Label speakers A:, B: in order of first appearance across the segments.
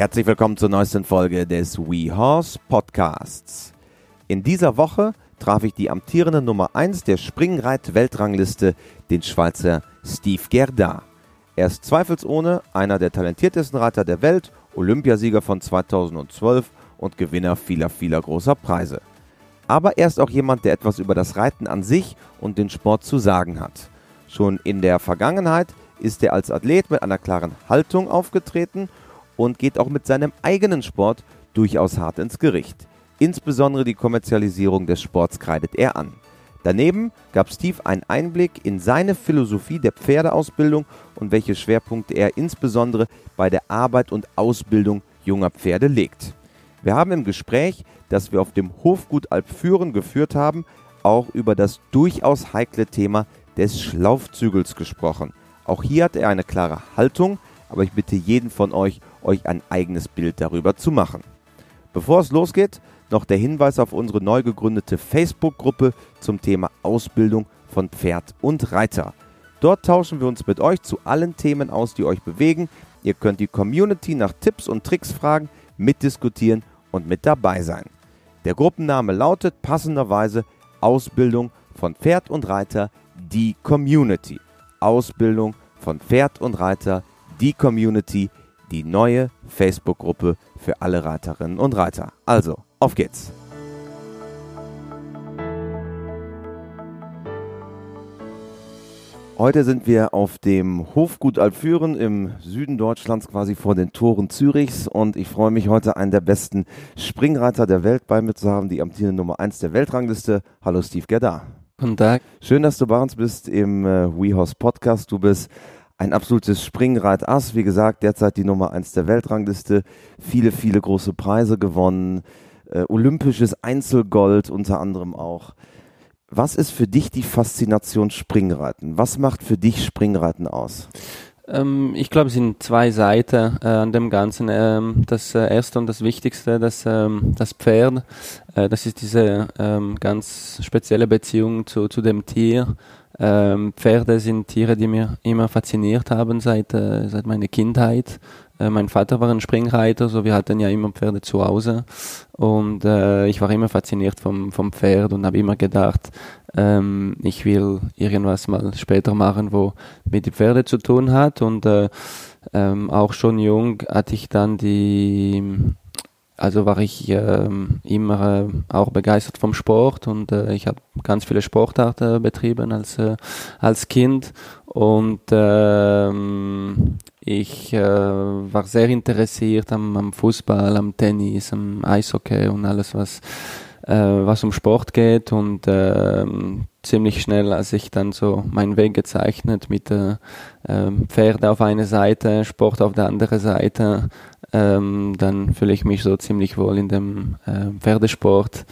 A: Herzlich willkommen zur neuesten Folge des WeHorse Podcasts. In dieser Woche traf ich die amtierende Nummer 1 der Springreit-Weltrangliste, den Schweizer Steve Gerda. Er ist zweifelsohne einer der talentiertesten Reiter der Welt, Olympiasieger von 2012 und Gewinner vieler, vieler großer Preise. Aber er ist auch jemand, der etwas über das Reiten an sich und den Sport zu sagen hat. Schon in der Vergangenheit ist er als Athlet mit einer klaren Haltung aufgetreten und geht auch mit seinem eigenen Sport durchaus hart ins Gericht. Insbesondere die Kommerzialisierung des Sports kreidet er an. Daneben gab Steve einen Einblick in seine Philosophie der Pferdeausbildung und welche Schwerpunkte er insbesondere bei der Arbeit und Ausbildung junger Pferde legt. Wir haben im Gespräch, das wir auf dem Hofgut Alpführen geführt haben, auch über das durchaus heikle Thema des Schlaufzügels gesprochen. Auch hier hat er eine klare Haltung, aber ich bitte jeden von euch, euch ein eigenes Bild darüber zu machen. Bevor es losgeht, noch der Hinweis auf unsere neu gegründete Facebook-Gruppe zum Thema Ausbildung von Pferd und Reiter. Dort tauschen wir uns mit euch zu allen Themen aus, die euch bewegen. Ihr könnt die Community nach Tipps und Tricks fragen, mitdiskutieren und mit dabei sein. Der Gruppenname lautet passenderweise Ausbildung von Pferd und Reiter, die Community. Ausbildung von Pferd und Reiter, die Community, die neue Facebook-Gruppe für alle Reiterinnen und Reiter. Also, auf geht's! Heute sind wir auf dem Hofgut Alpfüren im Süden Deutschlands, quasi vor den Toren Zürichs. Und ich freue mich heute, einen der besten Springreiter der Welt bei mir zu haben, die amtierende Nummer 1 der Weltrangliste. Hallo Steve Gerda.
B: Guten Tag.
A: Schön, dass du bei uns bist im äh, WeHorse Podcast. Du bist ein absolutes Springreit-Ass. Wie gesagt, derzeit die Nummer 1 der Weltrangliste. Viele, viele große Preise gewonnen. Äh, olympisches Einzelgold unter anderem auch. Was ist für dich die Faszination Springreiten? Was macht für dich Springreiten aus?
B: Ähm, ich glaube, es sind zwei Seiten äh, an dem Ganzen. Ähm, das äh, erste und das Wichtigste, das, ähm, das Pferd, äh, das ist diese ähm, ganz spezielle Beziehung zu, zu dem Tier. Ähm, Pferde sind Tiere, die mir immer fasziniert haben seit, äh, seit meiner Kindheit. Äh, mein Vater war ein Springreiter, so wir hatten ja immer Pferde zu Hause und äh, ich war immer fasziniert vom, vom Pferd und habe immer gedacht, ähm, ich will irgendwas mal später machen, wo mit den Pferde zu tun hat und äh, ähm, auch schon jung hatte ich dann die also war ich ähm, immer äh, auch begeistert vom Sport und äh, ich habe ganz viele Sportarten betrieben als, äh, als Kind und ähm, ich äh, war sehr interessiert am, am, Fußball, am Tennis, am Eishockey und alles, was, äh, was um Sport geht. Und äh, ziemlich schnell, als ich dann so meinen Weg gezeichnet mit äh, Pferde auf einer Seite, Sport auf der anderen Seite, ähm, dann fühle ich mich so ziemlich wohl in dem äh, Pferdesport.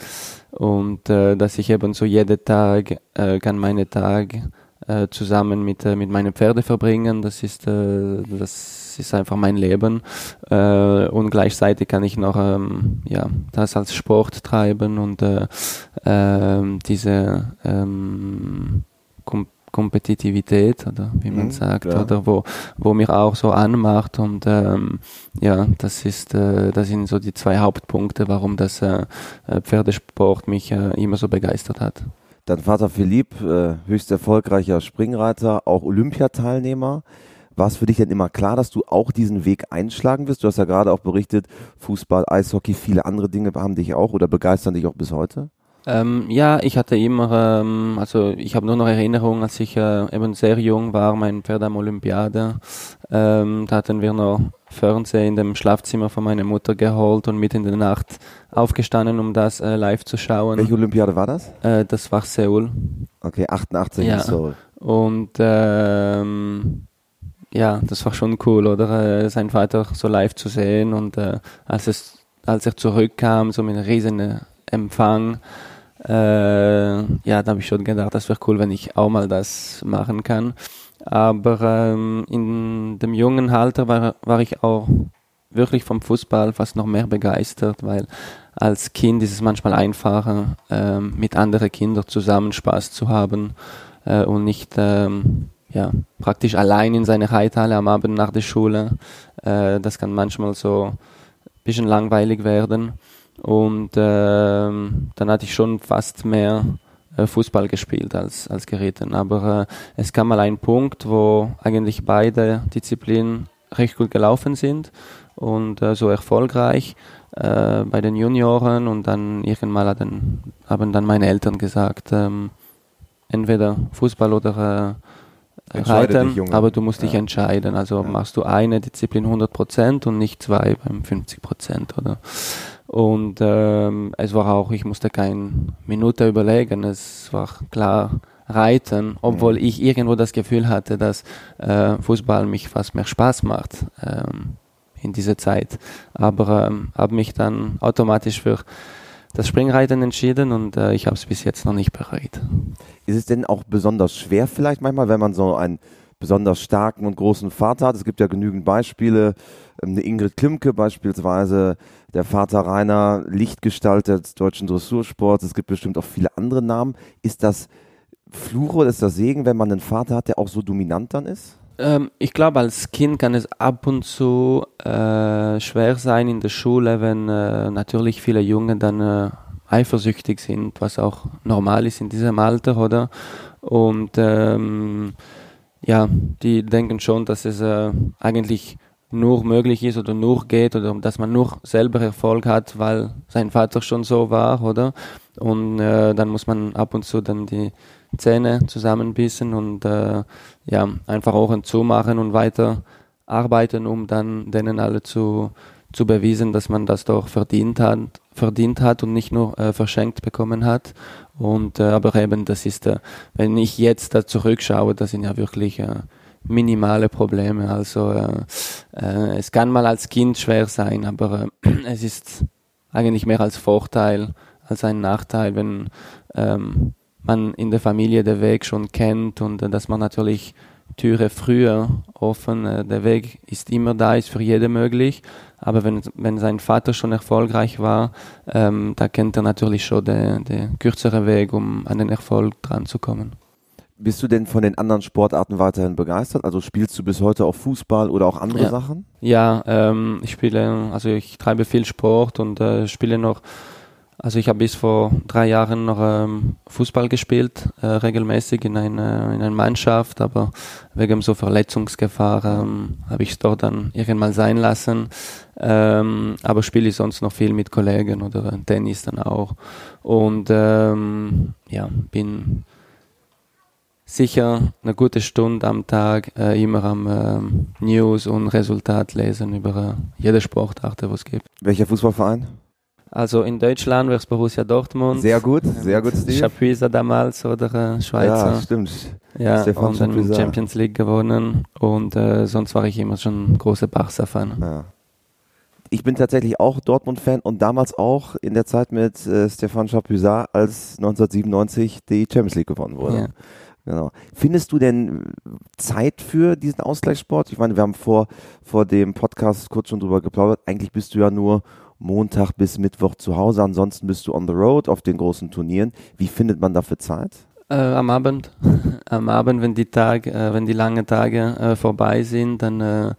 B: Und äh, dass ich eben so jeden Tag äh, kann meine Tage äh, zusammen mit, äh, mit meinen Pferden verbringen. Das ist, äh, das ist einfach mein Leben. Äh, und gleichzeitig kann ich noch ähm, ja, das als Sport treiben und äh, äh, diese ähm, Kompetitivität oder wie man mhm, sagt ja. oder wo wo mir auch so anmacht und ähm, ja das ist äh, das sind so die zwei Hauptpunkte warum das äh, Pferdesport mich äh, immer so begeistert hat
A: Dein Vater Philipp, äh, höchst erfolgreicher Springreiter, auch Olympiateilnehmer. War es für dich denn immer klar, dass du auch diesen Weg einschlagen wirst? Du hast ja gerade auch berichtet, Fußball, Eishockey, viele andere Dinge haben dich auch oder begeistern dich auch bis heute?
B: Ähm, ja, ich hatte immer, ähm, also ich habe nur noch Erinnerungen, als ich äh, eben sehr jung war, mein Pferd am Olympiade. Ähm, da hatten wir noch Fernseher in dem Schlafzimmer von meiner Mutter geholt und mitten in der Nacht aufgestanden, um das äh, live zu schauen.
A: Welche Olympiade war das?
B: Äh, das war Seoul.
A: Okay, 88
B: ja.
A: in Seoul.
B: Und ähm, ja, das war schon cool, oder? Äh, sein Vater so live zu sehen und äh, als es als er zurückkam, so mit einem riesigen Empfang, äh, ja, da habe ich schon gedacht, das wäre cool, wenn ich auch mal das machen kann. Aber ähm, in dem jungen Alter war, war ich auch wirklich vom Fußball fast noch mehr begeistert, weil als Kind ist es manchmal einfacher, ähm, mit anderen Kindern zusammen Spaß zu haben äh, und nicht ähm, ja, praktisch allein in seiner Reithalle am Abend nach der Schule. Äh, das kann manchmal so ein bisschen langweilig werden. Und ähm, dann hatte ich schon fast mehr äh, Fußball gespielt als, als geritten. Aber äh, es kam mal ein Punkt, wo eigentlich beide Disziplinen recht gut gelaufen sind und äh, so erfolgreich äh, bei den Junioren und dann irgendwann haben, dann meine Eltern gesagt, ähm, entweder Fußball oder äh, Reiten, dich, aber du musst ja. dich entscheiden. Also ja. machst du eine Disziplin 100% und nicht zwei beim 50% oder und ähm, es war auch, ich musste keine Minute überlegen, es war klar Reiten, obwohl mhm. ich irgendwo das Gefühl hatte, dass äh, Fußball mich fast mehr Spaß macht ähm, in dieser Zeit. Aber ähm, habe mich dann automatisch für das Springreiten entschieden und äh, ich habe es bis jetzt noch nicht bereut.
A: Ist es denn auch besonders schwer vielleicht manchmal, wenn man so einen besonders starken und großen Vater hat? Es gibt ja genügend Beispiele. Ähm, eine Ingrid Klimke beispielsweise, der Vater Rainer, Lichtgestalt des deutschen Dressursports. Es gibt bestimmt auch viele andere Namen. Ist das Fluch oder ist das Segen, wenn man einen Vater hat, der auch so dominant dann ist?
B: Ähm, ich glaube, als Kind kann es ab und zu äh, schwer sein in der Schule, wenn äh, natürlich viele Jungen dann äh, eifersüchtig sind, was auch normal ist in diesem Alter, oder? Und ähm, ja, die denken schon, dass es äh, eigentlich nur möglich ist oder nur geht oder dass man nur selber Erfolg hat, weil sein Vater schon so war, oder? Und äh, dann muss man ab und zu dann die Zähne zusammenbissen und äh, ja, einfach Ohren zumachen und weiter arbeiten, um dann denen alle zu, zu bewiesen, dass man das doch verdient hat, verdient hat und nicht nur äh, verschenkt bekommen hat. Und äh, aber eben, das ist, äh, wenn ich jetzt da zurückschaue, das sind ja wirklich äh, minimale Probleme. Also äh, äh, es kann mal als Kind schwer sein, aber äh, es ist eigentlich mehr als Vorteil als ein Nachteil, wenn ähm, man in der Familie den Weg schon kennt und äh, dass man natürlich Türe früher offen, äh, der Weg ist immer da, ist für jeden möglich. Aber wenn, wenn sein Vater schon erfolgreich war, ähm, da kennt er natürlich schon den, den kürzeren Weg, um an den Erfolg dran zu kommen.
A: Bist du denn von den anderen Sportarten weiterhin begeistert? Also spielst du bis heute auch Fußball oder auch andere
B: ja.
A: Sachen?
B: Ja, ähm, ich spiele, also ich treibe viel Sport und äh, spiele noch also ich habe bis vor drei Jahren noch ähm, Fußball gespielt, äh, regelmäßig in einer, in einer Mannschaft, aber wegen so Verletzungsgefahr ähm, habe ich es dort dann irgendwann sein lassen. Ähm, aber spiele ich sonst noch viel mit Kollegen oder Tennis dann auch. Und ähm, ja, bin sicher eine gute Stunde am Tag äh, immer am ähm, News und Resultat lesen über äh, jede Sportart, die es gibt.
A: Welcher Fußballverein?
B: Also in Deutschland wäre es Borussia Dortmund.
A: Sehr gut, sehr gut,
B: Steve. Chapuisa damals oder äh, Schweizer.
A: Ja, stimmt.
B: Ja, Stefan und dann Champions League gewonnen und äh, sonst war ich immer schon ein großer Barca-Fan. Ja.
A: Ich bin tatsächlich auch Dortmund-Fan und damals auch in der Zeit mit äh, Stefan Chapuisa, als 1997 die Champions League gewonnen wurde. Ja. Genau. Findest du denn Zeit für diesen Ausgleichssport? Ich meine, wir haben vor, vor dem Podcast kurz schon drüber geplaudert. Eigentlich bist du ja nur Montag bis Mittwoch zu Hause, ansonsten bist du on the road auf den großen Turnieren. Wie findet man dafür Zeit?
B: Äh, am Abend. am Abend, wenn die Tage, äh, wenn die langen Tage äh, vorbei sind, dann äh,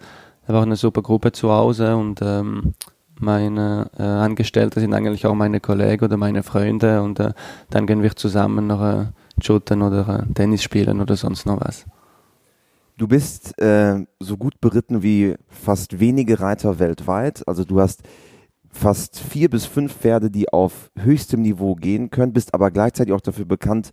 B: war eine super Gruppe zu Hause und ähm, meine äh, Angestellte sind eigentlich auch meine Kollegen oder meine Freunde und äh, dann gehen wir zusammen noch äh, shooten oder Tennis spielen oder sonst noch was.
A: Du bist äh, so gut beritten wie fast wenige Reiter weltweit. Also du hast fast vier bis fünf Pferde, die auf höchstem Niveau gehen können, bist aber gleichzeitig auch dafür bekannt,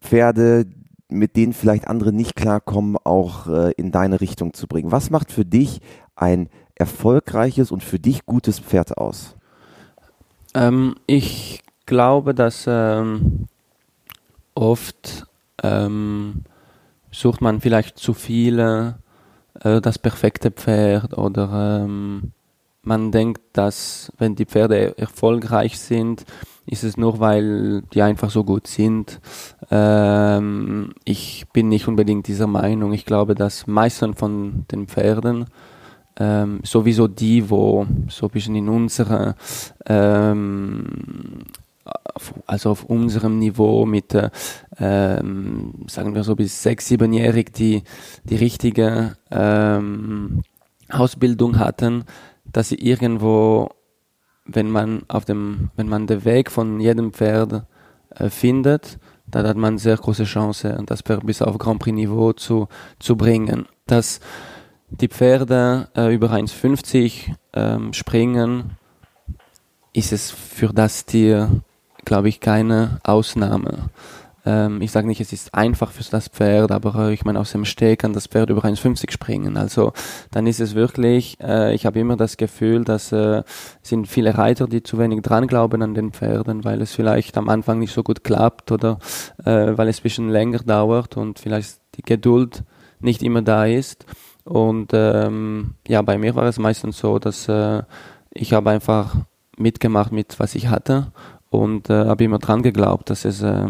A: Pferde, mit denen vielleicht andere nicht klarkommen, auch äh, in deine Richtung zu bringen. Was macht für dich ein erfolgreiches und für dich gutes Pferd aus?
B: Ähm, ich glaube, dass ähm, oft ähm, sucht man vielleicht zu viele äh, das perfekte Pferd oder ähm, man denkt, dass wenn die Pferde erfolgreich sind, ist es nur, weil die einfach so gut sind. Ähm, ich bin nicht unbedingt dieser Meinung. Ich glaube, dass meisten von den Pferden, ähm, sowieso die, wo so ein bisschen in unserer ähm, also auf unserem Niveau mit, äh, ähm, sagen wir so bis sechs, siebenjährig, die die richtige ähm, Ausbildung hatten, dass sie irgendwo, wenn man auf dem, wenn man den Weg von jedem Pferd äh, findet, dann hat man sehr große Chance, das Pferd bis auf Grand Prix Niveau zu, zu bringen. Dass die Pferde äh, über 1,50 ähm, springen, ist es für das Tier, glaube ich, keine Ausnahme. Ähm, ich sage nicht, es ist einfach für das Pferd, aber äh, ich meine, aus dem Steg kann das Pferd über 1,50 springen. Also dann ist es wirklich, äh, ich habe immer das Gefühl, dass äh, sind viele Reiter, die zu wenig dran glauben an den Pferden, weil es vielleicht am Anfang nicht so gut klappt oder äh, weil es ein bisschen länger dauert und vielleicht die Geduld nicht immer da ist. Und ähm, ja, bei mir war es meistens so, dass äh, ich habe einfach mitgemacht mit was ich hatte und äh, habe immer dran geglaubt, dass es äh,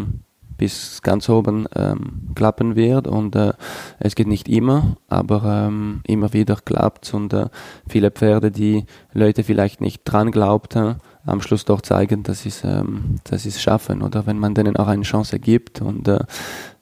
B: bis ganz oben ähm, klappen wird. Und äh, es geht nicht immer, aber ähm, immer wieder klappt und äh, viele Pferde, die Leute vielleicht nicht dran glaubten, am Schluss doch zeigen, dass sie ähm, dass es schaffen oder? Wenn man denen auch eine Chance gibt. Und äh,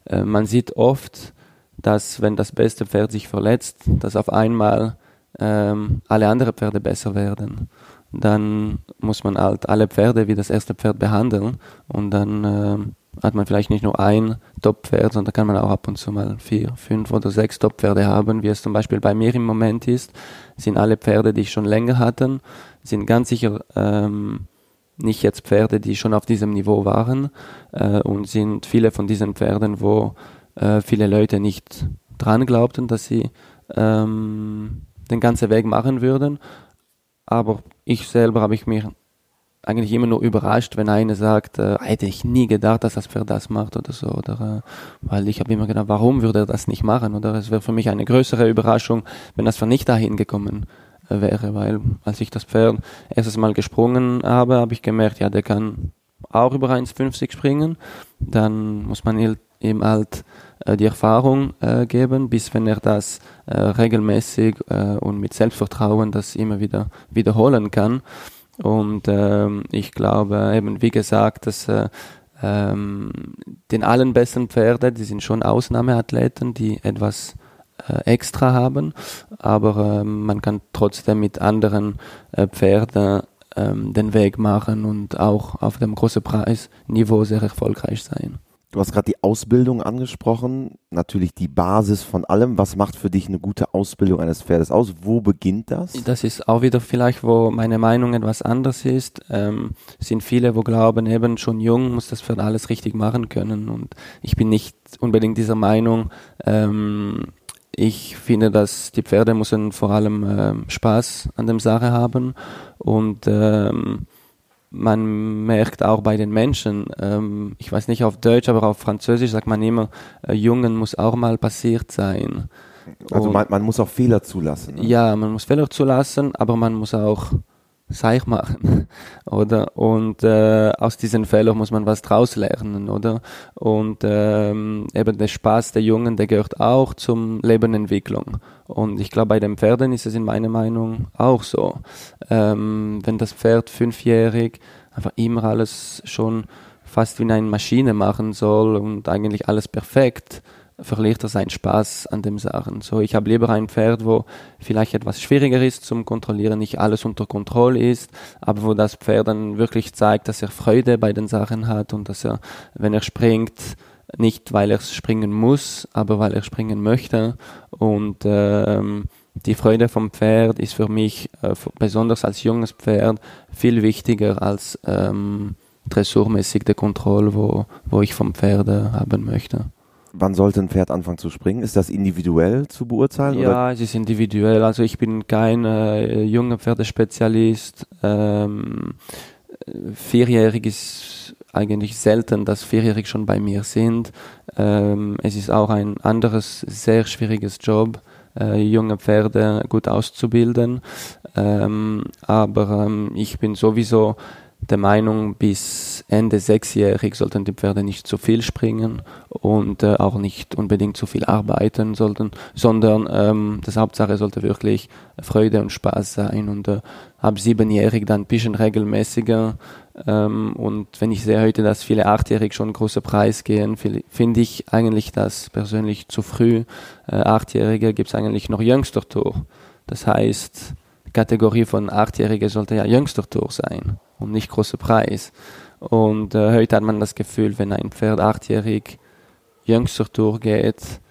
B: äh, man sieht oft, dass wenn das beste Pferd sich verletzt, dass auf einmal ähm, alle anderen Pferde besser werden. Dann muss man halt alle Pferde wie das erste Pferd behandeln und dann äh, hat man vielleicht nicht nur ein Top-Pferd, sondern kann man auch ab und zu mal vier, fünf oder sechs Top-Pferde haben, wie es zum Beispiel bei mir im Moment ist. Sind alle Pferde, die ich schon länger hatte, sind ganz sicher ähm, nicht jetzt Pferde, die schon auf diesem Niveau waren äh, und sind viele von diesen Pferden, wo äh, viele Leute nicht dran glaubten, dass sie ähm, den ganzen Weg machen würden. Aber ich selber habe ich mir eigentlich immer nur überrascht, wenn einer sagt, äh, hätte ich nie gedacht, dass das Pferd das macht oder so. Oder, äh, weil ich habe immer gedacht, warum würde er das nicht machen? Oder es wäre für mich eine größere Überraschung, wenn das Pferd nicht dahin gekommen äh, wäre. Weil als ich das Pferd erstes Mal gesprungen habe, habe ich gemerkt, ja, der kann auch über 1,50 springen. Dann muss man ihm halt äh, die Erfahrung äh, geben, bis wenn er das äh, regelmäßig äh, und mit Selbstvertrauen das immer wieder wiederholen kann. Und ähm, ich glaube eben, wie gesagt, dass äh, ähm, den allen besten Pferde, die sind schon Ausnahmeathleten, die etwas äh, extra haben, aber äh, man kann trotzdem mit anderen äh, Pferden ähm, den Weg machen und auch auf dem großen Preisniveau sehr erfolgreich sein.
A: Du hast gerade die Ausbildung angesprochen, natürlich die Basis von allem. Was macht für dich eine gute Ausbildung eines Pferdes aus? Wo beginnt das?
B: Das ist auch wieder vielleicht, wo meine Meinung etwas anders ist. Ähm, sind viele, wo glauben, eben schon jung muss das Pferd alles richtig machen können. Und ich bin nicht unbedingt dieser Meinung. Ähm, ich finde, dass die Pferde müssen vor allem ähm, Spaß an der Sache haben und ähm, man merkt auch bei den Menschen, ähm, ich weiß nicht auf Deutsch, aber auf Französisch sagt man immer, äh, Jungen muss auch mal passiert sein.
A: Also man, man, muss auch Fehler zulassen.
B: Ne? Ja, man muss Fehler zulassen, aber man muss auch Seich machen, oder? Und äh, aus diesen Fehlern muss man was draus lernen, oder? Und ähm, eben der Spaß der Jungen, der gehört auch zum Lebenentwicklung. Und ich glaube, bei den Pferden ist es in meiner Meinung auch so. Ähm, wenn das Pferd fünfjährig einfach immer alles schon fast wie eine Maschine machen soll und eigentlich alles perfekt, verliert er seinen Spaß an dem Sachen. So, ich habe lieber ein Pferd, wo vielleicht etwas schwieriger ist zum Kontrollieren, nicht alles unter Kontrolle ist, aber wo das Pferd dann wirklich zeigt, dass er Freude bei den Sachen hat und dass er, wenn er springt, nicht weil er springen muss, aber weil er springen möchte. Und ähm, die Freude vom Pferd ist für mich, äh, besonders als junges Pferd, viel wichtiger als ähm, dressurmäßig die Kontrolle, wo, wo ich vom Pferd haben möchte.
A: Wann sollte ein Pferd anfangen zu springen? Ist das individuell zu beurteilen?
B: Ja, oder? es ist individuell. Also ich bin kein äh, junger Pferdespezialist. Ähm, vierjährig ist eigentlich selten, dass vierjährig schon bei mir sind. Ähm, es ist auch ein anderes, sehr schwieriges Job, äh, junge Pferde gut auszubilden. Ähm, aber ähm, ich bin sowieso der Meinung, bis Ende sechsjährig sollten die Pferde nicht zu viel springen und äh, auch nicht unbedingt zu viel arbeiten sollten, sondern ähm, das Hauptsache sollte wirklich Freude und Spaß sein und äh, ab siebenjährig dann ein bisschen regelmäßiger. Ähm, und wenn ich sehe heute, dass viele achtjährig schon große Preis gehen, finde ich eigentlich das persönlich zu früh. Äh, Achtjährige gibt es eigentlich noch Jüngster Tour. Das heißt, Kategorie von Achtjährige sollte ja Jüngster Tour sein und nicht großer Preis. Und äh, heute hat man das Gefühl, wenn ein Pferd achtjährig jüngster Tour geht,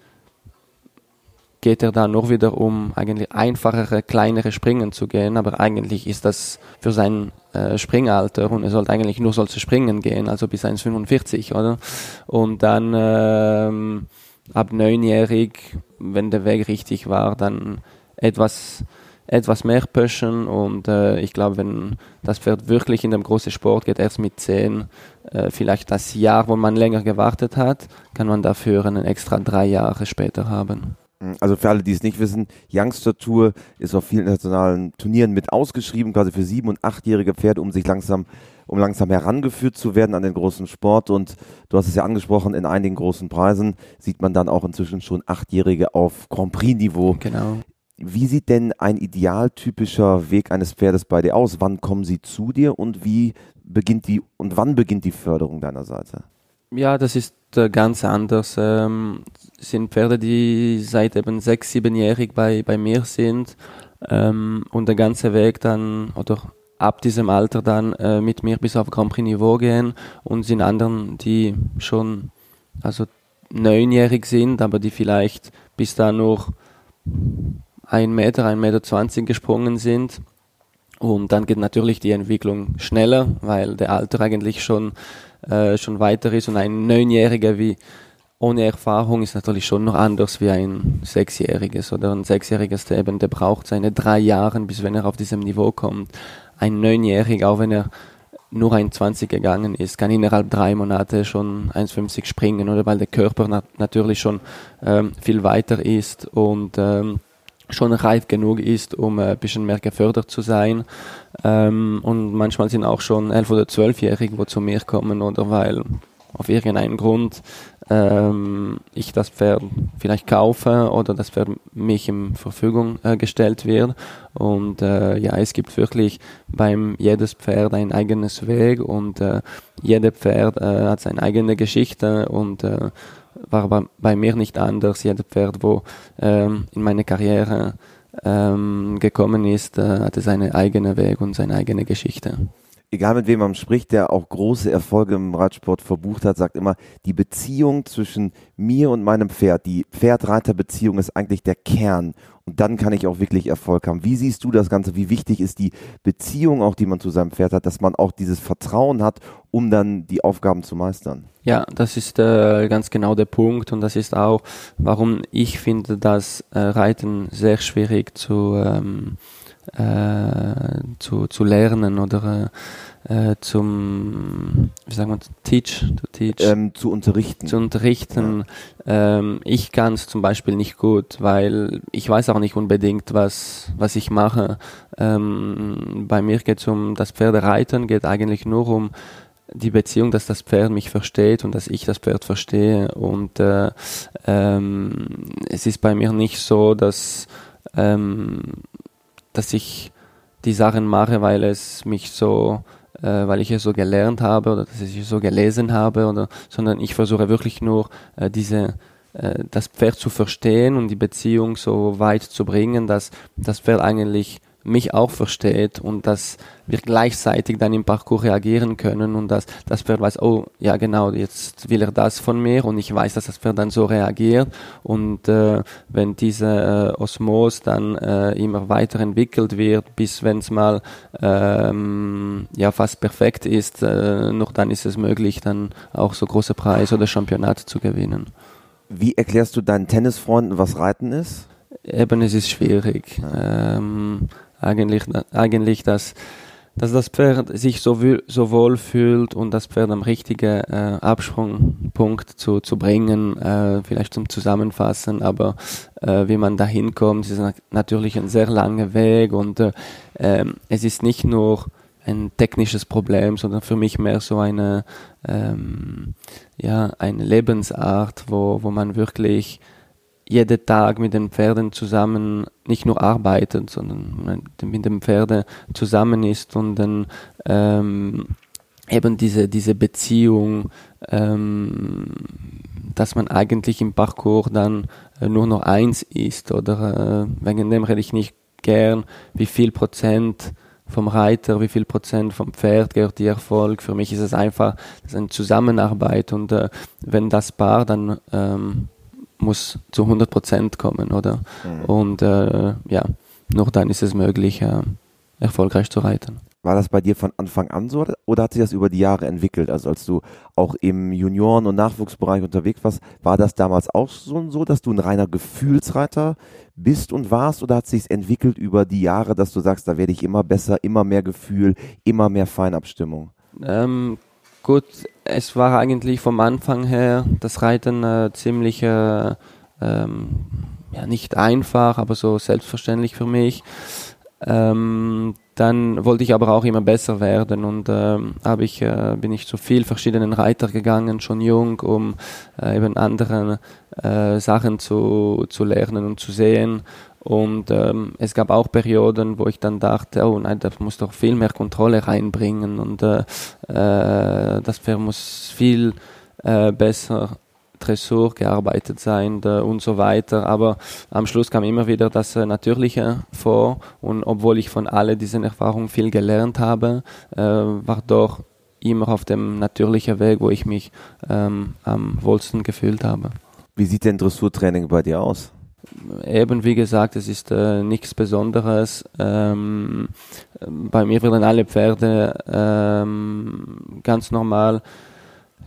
B: geht er da nur wieder um eigentlich einfachere, kleinere Springen zu gehen, aber eigentlich ist das für sein äh, Springalter und er sollte eigentlich nur solche Springen gehen, also bis 1,45, oder? Und dann ähm, ab neunjährig, wenn der Weg richtig war, dann etwas etwas mehr pushen und äh, ich glaube, wenn das Pferd wirklich in dem großen Sport geht, erst mit 10, äh, vielleicht das Jahr, wo man länger gewartet hat, kann man dafür einen extra drei Jahre später haben.
A: Also für alle, die es nicht wissen, Youngster Tour ist auf vielen nationalen Turnieren mit ausgeschrieben, quasi für sieben- und achtjährige Pferde, um sich langsam, um langsam herangeführt zu werden an den großen Sport. Und du hast es ja angesprochen, in einigen großen Preisen sieht man dann auch inzwischen schon Achtjährige auf Grand Prix-Niveau.
B: Genau.
A: Wie sieht denn ein idealtypischer Weg eines Pferdes bei dir aus? Wann kommen sie zu dir und wie beginnt die und wann beginnt die Förderung deiner Seite?
B: Ja, das ist äh, ganz anders. Ähm, sind Pferde, die seit eben sechs, siebenjährig bei, bei mir sind ähm, und der ganze Weg dann oder ab diesem Alter dann äh, mit mir bis auf Grand Prix Niveau gehen und sind anderen, die schon also neunjährig sind, aber die vielleicht bis da noch ein Meter, ein Meter zwanzig gesprungen sind. Und dann geht natürlich die Entwicklung schneller, weil der Alter eigentlich schon, äh, schon weiter ist und ein Neunjähriger wie ohne Erfahrung ist natürlich schon noch anders wie ein Sechsjähriges oder ein Sechsjähriges, der eben, der braucht seine drei Jahre, bis wenn er auf diesem Niveau kommt. Ein Neunjähriger, auch wenn er nur ein 20 gegangen ist, kann innerhalb drei Monate schon 1,50 springen oder weil der Körper nat natürlich schon ähm, viel weiter ist und ähm, schon reif genug ist, um ein bisschen mehr gefördert zu sein. Ähm, und manchmal sind auch schon elf- oder zwölfjährige, wo zu mir kommen oder weil auf irgendeinen Grund ähm, ich das Pferd vielleicht kaufe oder das Pferd mich in Verfügung äh, gestellt wird. Und äh, ja, es gibt wirklich beim jedes Pferd ein eigenes Weg und äh, jedes Pferd äh, hat seine eigene Geschichte und äh, war bei, bei mir nicht anders. Jedes Pferd, wo ähm, in meine Karriere ähm, gekommen ist, äh, hatte seinen eigenen Weg und seine eigene Geschichte
A: egal mit wem man spricht, der auch große Erfolge im Radsport verbucht hat, sagt immer, die Beziehung zwischen mir und meinem Pferd, die Pferd-Reiter-Beziehung ist eigentlich der Kern. Und dann kann ich auch wirklich Erfolg haben. Wie siehst du das Ganze? Wie wichtig ist die Beziehung auch, die man zu seinem Pferd hat, dass man auch dieses Vertrauen hat, um dann die Aufgaben zu meistern?
B: Ja, das ist äh, ganz genau der Punkt und das ist auch, warum ich finde, dass äh, Reiten sehr schwierig zu ähm, äh, zu, zu lernen oder äh, zum, wie sagen wir, teach, to teach.
A: Ähm, zu unterrichten.
B: Zu unterrichten. Ja. Ähm, ich kann es zum Beispiel nicht gut, weil ich weiß auch nicht unbedingt, was, was ich mache. Ähm, bei mir geht es um das Pferdereiten, geht eigentlich nur um die Beziehung, dass das Pferd mich versteht und dass ich das Pferd verstehe. Und äh, ähm, es ist bei mir nicht so, dass ähm, dass ich die Sachen mache, weil es mich so, äh, weil ich es so gelernt habe oder dass ich es so gelesen habe, oder, sondern ich versuche wirklich nur äh, diese äh, das Pferd zu verstehen und die Beziehung so weit zu bringen, dass das Pferd eigentlich mich auch versteht und dass wir gleichzeitig dann im Parcours reagieren können und dass das Pferd weiß, oh ja genau, jetzt will er das von mir und ich weiß, dass das Pferd dann so reagiert und äh, wenn diese äh, Osmos dann äh, immer weiterentwickelt wird, bis wenn es mal ähm, ja fast perfekt ist, äh, noch dann ist es möglich, dann auch so große Preise oder Championat zu gewinnen.
A: Wie erklärst du deinen Tennisfreunden, was Reiten ist?
B: Eben, es ist schwierig. Ja. Ähm, eigentlich, eigentlich dass, dass das Pferd sich so, so wohl fühlt und das Pferd am richtigen äh, Absprungpunkt zu, zu bringen, äh, vielleicht zum Zusammenfassen, aber äh, wie man da hinkommt, ist natürlich ein sehr langer Weg und äh, ähm, es ist nicht nur ein technisches Problem, sondern für mich mehr so eine, ähm, ja, eine Lebensart, wo, wo man wirklich jeden Tag mit den Pferden zusammen nicht nur arbeitet, sondern mit den Pferden zusammen ist und dann ähm, eben diese, diese Beziehung, ähm, dass man eigentlich im Parcours dann äh, nur noch eins ist oder äh, wegen dem rede ich nicht gern, wie viel Prozent vom Reiter, wie viel Prozent vom Pferd gehört die Erfolg. Für mich ist es einfach ist eine Zusammenarbeit und äh, wenn das Paar dann ähm, muss zu 100 Prozent kommen, oder? Mhm. Und äh, ja, nur dann ist es möglich, äh, erfolgreich zu reiten.
A: War das bei dir von Anfang an so oder hat sich das über die Jahre entwickelt? Also als du auch im Junioren- und Nachwuchsbereich unterwegs warst, war das damals auch so, so dass du ein reiner Gefühlsreiter bist und warst oder hat sich entwickelt über die Jahre, dass du sagst, da werde ich immer besser, immer mehr Gefühl, immer mehr Feinabstimmung?
B: Ähm, gut, es war eigentlich vom Anfang her das Reiten äh, ziemlich äh, ähm, ja, nicht einfach, aber so selbstverständlich für mich. Ähm, dann wollte ich aber auch immer besser werden und ähm, habe ich äh, bin ich zu viel verschiedenen Reiter gegangen, schon jung, um äh, eben andere äh, Sachen zu, zu lernen und zu sehen. Und ähm, es gab auch Perioden, wo ich dann dachte, oh nein, da muss doch viel mehr Kontrolle reinbringen und äh, äh, das Pferd muss viel äh, besser Dressur gearbeitet sein und so weiter. Aber am Schluss kam immer wieder das äh, Natürliche vor und obwohl ich von all diesen Erfahrungen viel gelernt habe, äh, war doch immer auf dem natürlichen Weg, wo ich mich ähm, am wohlsten gefühlt habe.
A: Wie sieht denn Dressurtraining bei dir aus?
B: Eben wie gesagt, es ist äh, nichts Besonderes. Ähm, bei mir werden alle Pferde ähm, ganz normal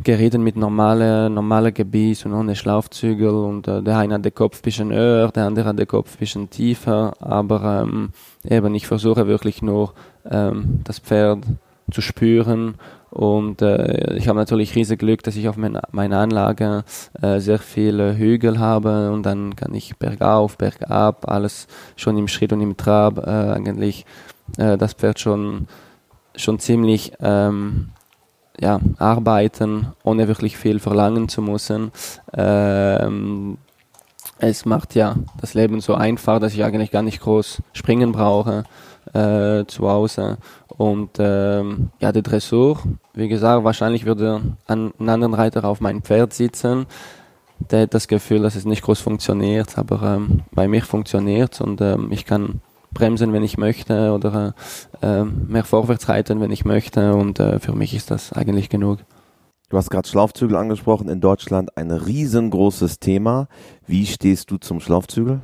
B: geritten mit normalen normale Gebiss und ohne Schlaufzügel und äh, der eine hat den Kopf ein bisschen höher, der andere hat den Kopf ein bisschen tiefer, aber ähm, eben ich versuche wirklich nur ähm, das Pferd zu spüren und äh, ich habe natürlich riesig Glück, dass ich auf mein, meiner Anlage äh, sehr viele Hügel habe und dann kann ich bergauf, bergab, alles schon im Schritt und im Trab äh, eigentlich äh, das Pferd schon schon ziemlich ähm, ja, arbeiten, ohne wirklich viel verlangen zu müssen. Ähm, es macht ja das Leben so einfach, dass ich eigentlich gar nicht groß springen brauche äh, zu Hause. Und ähm, ja, die Dressur, wie gesagt, wahrscheinlich würde ein, ein anderer Reiter auf mein Pferd sitzen. Der hat das Gefühl, dass es nicht groß funktioniert, aber ähm, bei mir funktioniert es und ähm, ich kann bremsen, wenn ich möchte oder äh, mehr vorwärts reiten, wenn ich möchte und äh, für mich ist das eigentlich genug.
A: Du hast gerade Schlaufzügel angesprochen, in Deutschland ein riesengroßes Thema. Wie stehst du zum Schlaufzügel?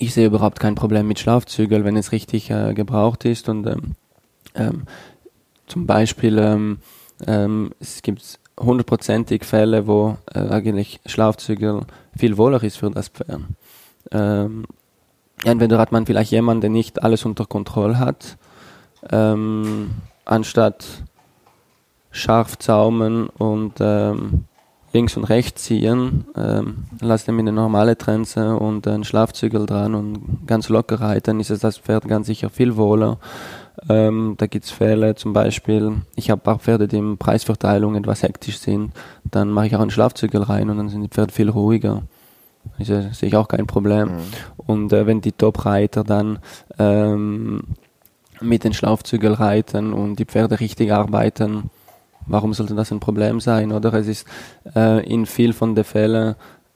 B: Ich sehe überhaupt kein Problem mit Schlaufzügel, wenn es richtig äh, gebraucht ist und ähm, ähm, zum Beispiel ähm, ähm es gibt hundertprozentig Fälle, wo äh, eigentlich Schlaufzügel viel wohler ist für das Pferd. Ähm, entweder hat man vielleicht jemanden, der nicht alles unter Kontrolle hat, ähm, anstatt scharf zaumen und ähm, links und rechts ziehen, ähm, lasst ihm eine normale Trense und einen Schlafzügel dran und ganz locker reiten, ist es das Pferd ganz sicher viel wohler. Ähm, da es Fälle, zum Beispiel, ich habe auch Pferde, die in Preisverteilung etwas hektisch sind, dann mache ich auch einen Schlafzügel rein und dann sind die Pferde viel ruhiger. Also, sehe ich auch kein Problem. Mhm. Und äh, wenn die Top-Reiter dann ähm, mit den Schlaufzügeln reiten und die Pferde richtig arbeiten, warum sollte das ein Problem sein? Oder es ist äh, in viel von den Fällen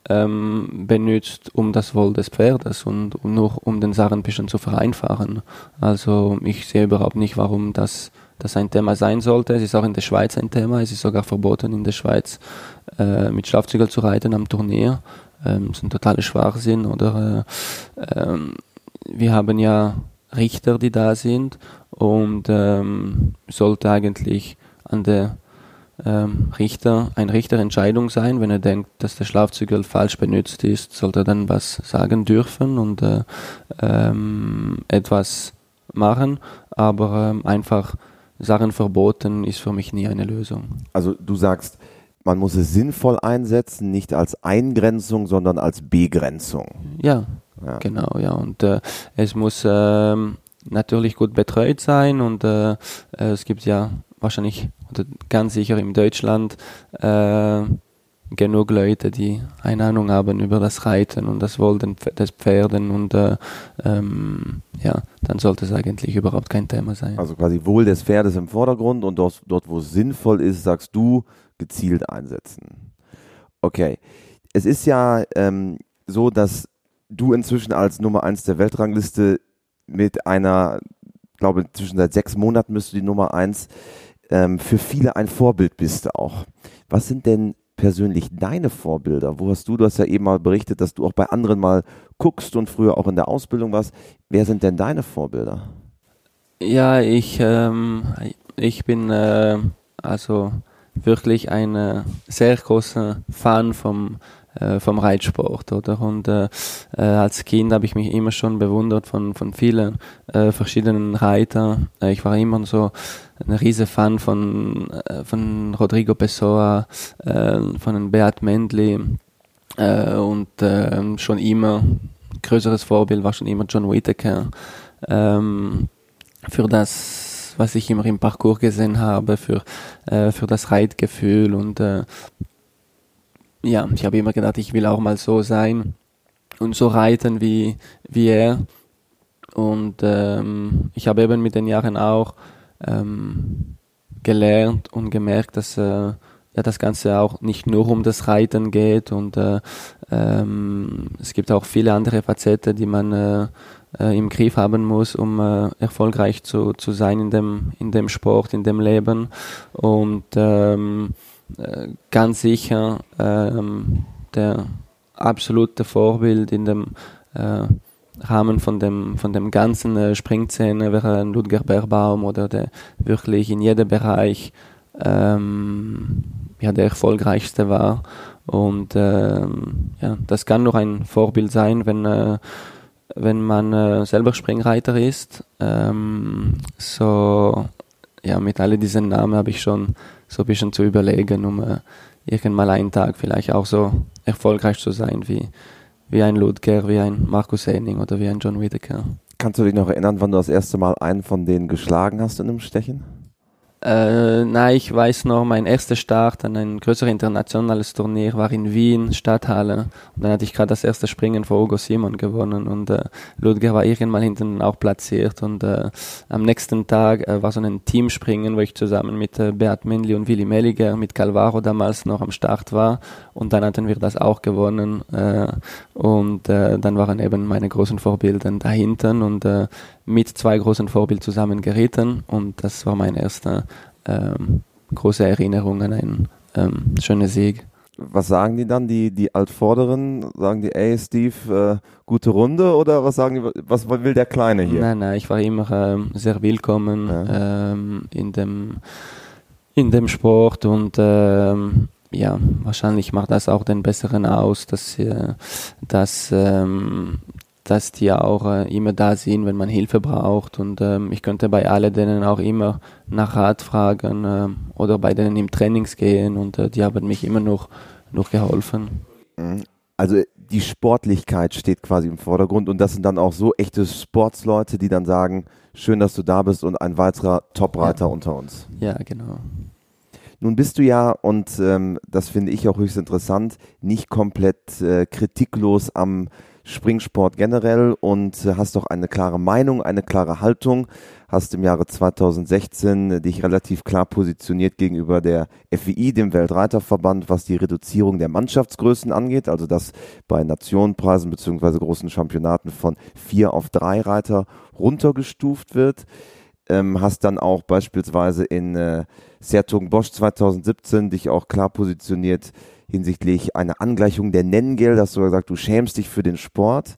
B: ähm, benutzt um das Wohl des Pferdes und, und nur um den Sachen ein bisschen zu vereinfachen. Also ich sehe überhaupt nicht, warum das, das ein Thema sein sollte. Es ist auch in der Schweiz ein Thema. Es ist sogar verboten in der Schweiz äh, mit Schlafzügeln zu reiten am Turnier ähm, ist ein totaler Schwachsinn oder äh, ähm, wir haben ja Richter, die da sind und ähm, sollte eigentlich an der ähm, Richter eine Richterentscheidung sein, wenn er denkt, dass der Schlafzügel falsch benutzt ist, sollte er dann was sagen dürfen und äh, ähm, etwas machen, aber ähm, einfach Sachen verboten ist für mich nie eine Lösung.
A: Also du sagst, man muss es sinnvoll einsetzen, nicht als Eingrenzung, sondern als Begrenzung.
B: Ja, ja. genau, ja. Und äh, es muss ähm, natürlich gut betreut sein und äh, es gibt ja wahrscheinlich oder ganz sicher in Deutschland äh, genug Leute, die eine Ahnung haben über das Reiten und das Wollen des Pferden und äh, ähm, ja, dann sollte es eigentlich überhaupt kein Thema sein.
A: Also quasi Wohl des Pferdes im Vordergrund und dort, dort wo es sinnvoll ist, sagst du, gezielt einsetzen. Okay. Es ist ja ähm, so, dass du inzwischen als Nummer 1 der Weltrangliste mit einer, glaube zwischen seit sechs Monaten müsste die Nummer 1 ähm, für viele ein Vorbild bist auch. Was sind denn persönlich deine Vorbilder? Wo hast du, du hast ja eben mal berichtet, dass du auch bei anderen mal guckst und früher auch in der Ausbildung warst. Wer sind denn deine Vorbilder?
B: Ja, ich, ähm, ich bin äh, also wirklich ein äh, sehr großer Fan vom äh, vom Reitsport, oder? Und äh, äh, als Kind habe ich mich immer schon bewundert von, von vielen äh, verschiedenen Reitern. Äh, ich war immer so ein riese Fan von, von Rodrigo Pessoa, von Beat Mendley und äh, schon immer größeres Vorbild war schon immer John Whittaker. Ähm, für das, was ich immer im Parcours gesehen habe, für, für das Reitgefühl und ja, ich habe immer gedacht, ich will auch mal so sein und so reiten wie, wie er. Und ähm, ich habe eben mit den Jahren auch ähm, gelernt und gemerkt, dass äh, ja, das Ganze auch nicht nur um das Reiten geht und äh, ähm, es gibt auch viele andere Facetten, die man äh, äh, im Griff haben muss, um äh, erfolgreich zu, zu sein in dem, in dem Sport, in dem Leben. Und ähm, äh, ganz sicher ähm, der absolute Vorbild in dem äh, Rahmen von dem, von dem ganzen äh, Springszene wäre ein Ludger Berbaum oder der wirklich in jedem Bereich ähm, ja, der erfolgreichste war. Und ähm, ja, das kann nur ein Vorbild sein, wenn, äh, wenn man äh, selber Springreiter ist. Ähm, so, ja, mit all diesen Namen habe ich schon so ein bisschen zu überlegen, um äh, irgendwann einen Tag vielleicht auch so erfolgreich zu sein wie, wie ein Ludger, wie ein Markus Henning oder wie ein John Whittaker.
A: Kannst du dich noch erinnern, wann du das erste Mal einen von denen geschlagen hast in einem Stechen?
B: Äh, nein, ich weiß noch, mein erster Start an ein größeres internationales Turnier war in Wien, Stadthalle. Und dann hatte ich gerade das erste Springen vor Hugo Simon gewonnen und äh, Ludger war irgendwann hinten auch platziert. Und äh, am nächsten Tag äh, war so ein Teamspringen, wo ich zusammen mit äh, Beat Mendli und Willi Melliger, mit Calvaro damals noch am Start war. Und dann hatten wir das auch gewonnen. Äh, und äh, dann waren eben meine großen Vorbilder dahinten und äh, mit zwei großen Vorbildern zusammen geritten. Und das war mein erster ähm, große Erinnerung an einen ähm, schönen Sieg.
A: Was sagen die dann, die, die Altvorderen? Sagen die, ey Steve, äh, gute Runde oder was sagen die, was will der Kleine hier?
B: Nein, nein, ich war immer ähm, sehr willkommen ja. ähm, in, dem, in dem Sport und ähm, ja, wahrscheinlich macht das auch den Besseren aus, dass, äh, dass, ähm, dass die auch äh, immer da sind, wenn man Hilfe braucht. Und ähm, ich könnte bei all denen auch immer nach Rat fragen äh, oder bei denen im Trainings gehen und äh, die haben mich immer noch, noch geholfen.
A: Mhm. Also die Sportlichkeit steht quasi im Vordergrund und das sind dann auch so echte Sportsleute, die dann sagen, schön, dass du da bist und ein weiterer Topreiter
B: ja.
A: unter uns.
B: Ja, genau.
A: Nun bist du ja, und ähm, das finde ich auch höchst interessant, nicht komplett äh, kritiklos am Springsport generell und äh, hast doch eine klare Meinung, eine klare Haltung, hast im Jahre 2016 äh, dich relativ klar positioniert gegenüber der FII, dem Weltreiterverband, was die Reduzierung der Mannschaftsgrößen angeht, also dass bei Nationenpreisen beziehungsweise großen Championaten von vier auf drei Reiter runtergestuft wird. Ähm, hast dann auch beispielsweise in äh, Bosch 2017 dich auch klar positioniert hinsichtlich einer Angleichung der Nenngelder. Hast du gesagt, du schämst dich für den Sport.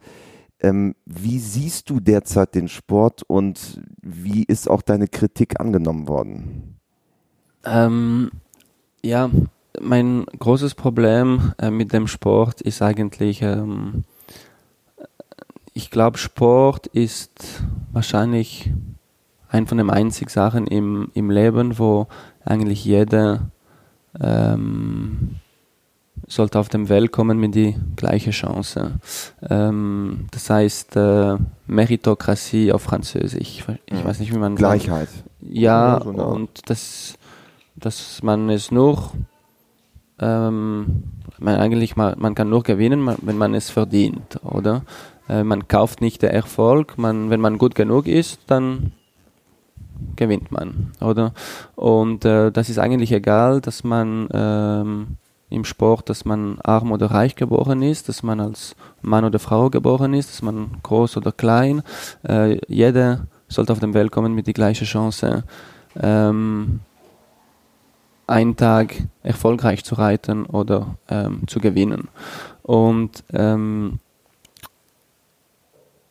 A: Ähm, wie siehst du derzeit den Sport und wie ist auch deine Kritik angenommen worden?
B: Ähm, ja, mein großes Problem äh, mit dem Sport ist eigentlich, ähm, ich glaube, Sport ist wahrscheinlich ein von den einzigen Sachen im, im Leben, wo eigentlich jeder ähm, sollte auf dem Welt kommen mit die gleiche Chance. Ähm, das heißt äh, Meritokratie auf Französisch. Ich, mhm. weiß nicht, wie man
A: Gleichheit.
B: Sagt. Ja, so und das, dass man es nur ähm, man eigentlich mal, man kann nur gewinnen, wenn man es verdient, oder? Äh, man kauft nicht den Erfolg, man, wenn man gut genug ist, dann gewinnt man, oder? Und äh, das ist eigentlich egal, dass man ähm, im Sport, dass man arm oder reich geboren ist, dass man als Mann oder Frau geboren ist, dass man groß oder klein. Äh, jeder sollte auf der Welt kommen mit die gleiche Chance, ähm, einen Tag erfolgreich zu reiten oder ähm, zu gewinnen. Und ähm,